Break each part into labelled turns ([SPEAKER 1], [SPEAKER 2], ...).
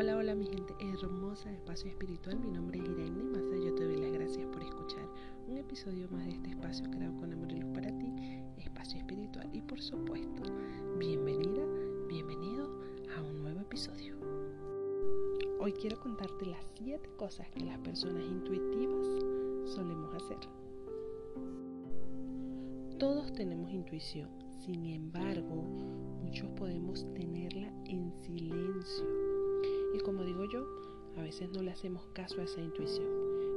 [SPEAKER 1] Hola, hola mi gente hermosa de Espacio Espiritual. Mi nombre es Irene Massa. Yo te doy las gracias por escuchar un episodio más de este espacio creado con amor y luz para ti, Espacio Espiritual. Y por supuesto, bienvenida, bienvenido a un nuevo episodio. Hoy quiero contarte las 7 cosas que las personas intuitivas solemos hacer. Todos tenemos intuición, sin embargo, muchos podemos tenerla en silencio. Y como digo yo, a veces no le hacemos caso a esa intuición.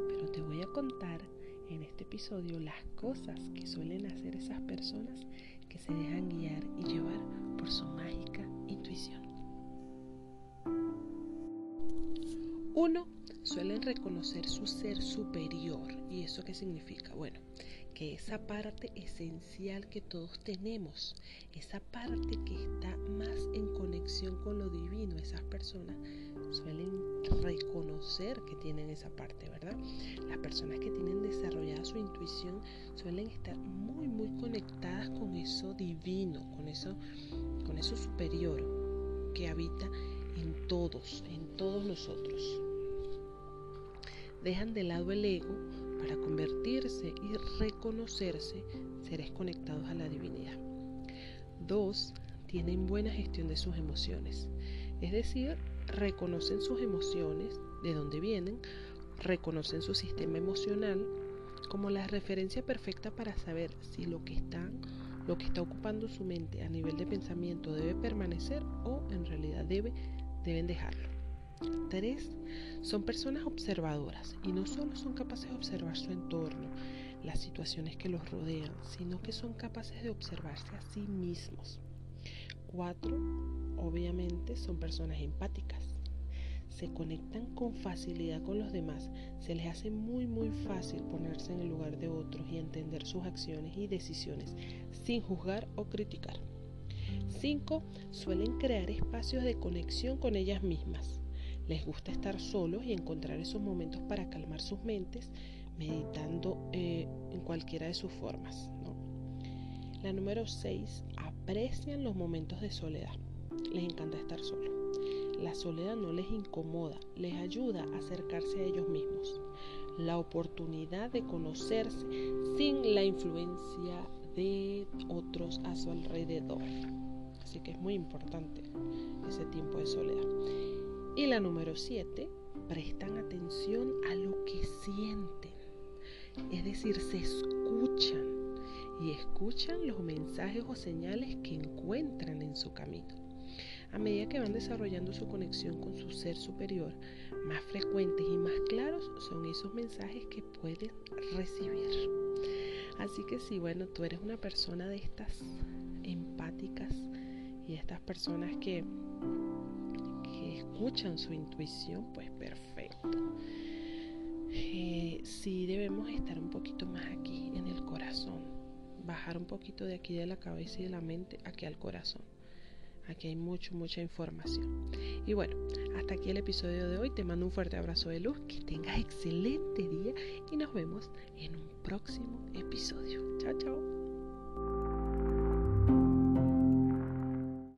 [SPEAKER 1] Pero te voy a contar en este episodio las cosas que suelen hacer esas personas que se dejan guiar y llevar por su mágica intuición. Uno, suelen reconocer su ser superior. ¿Y eso qué significa? Bueno, que esa parte esencial que todos tenemos, esa parte que está más en conexión con lo divino, esas personas suelen reconocer que tienen esa parte, ¿verdad? Las personas que tienen desarrollada su intuición suelen estar muy, muy conectadas con eso divino, con eso, con eso superior que habita en todos, en todos nosotros. Dejan de lado el ego para convertirse y reconocerse seres conectados a la divinidad. Dos, tienen buena gestión de sus emociones, es decir, reconocen sus emociones, de dónde vienen, reconocen su sistema emocional como la referencia perfecta para saber si lo que lo que está ocupando su mente a nivel de pensamiento debe permanecer o en realidad debe, deben dejarlo. Tres, son personas observadoras y no solo son capaces de observar su entorno, las situaciones que los rodean, sino que son capaces de observarse a sí mismos. Cuatro, obviamente son personas empáticas. Se conectan con facilidad con los demás. Se les hace muy muy fácil ponerse en el lugar de otros y entender sus acciones y decisiones sin juzgar o criticar. 5. Suelen crear espacios de conexión con ellas mismas. Les gusta estar solos y encontrar esos momentos para calmar sus mentes, meditando eh, en cualquiera de sus formas. La número 6. Aprecian los momentos de soledad. Les encanta estar solos. La soledad no les incomoda, les ayuda a acercarse a ellos mismos. La oportunidad de conocerse sin la influencia de otros a su alrededor. Así que es muy importante ese tiempo de soledad. Y la número 7, prestan atención a lo que sienten. Es decir, se escuchan y escuchan los mensajes o señales que encuentran en su camino. A medida que van desarrollando su conexión con su ser superior, más frecuentes y más claros son esos mensajes que pueden recibir. Así que si, bueno, tú eres una persona de estas empáticas y estas personas que escuchan su intuición, pues perfecto. Eh, sí debemos estar un poquito más aquí en el corazón, bajar un poquito de aquí de la cabeza y de la mente aquí al corazón. Aquí hay mucho, mucha información. Y bueno, hasta aquí el episodio de hoy. Te mando un fuerte abrazo de luz. Que tengas excelente día y nos vemos en un próximo episodio. Chao, chao.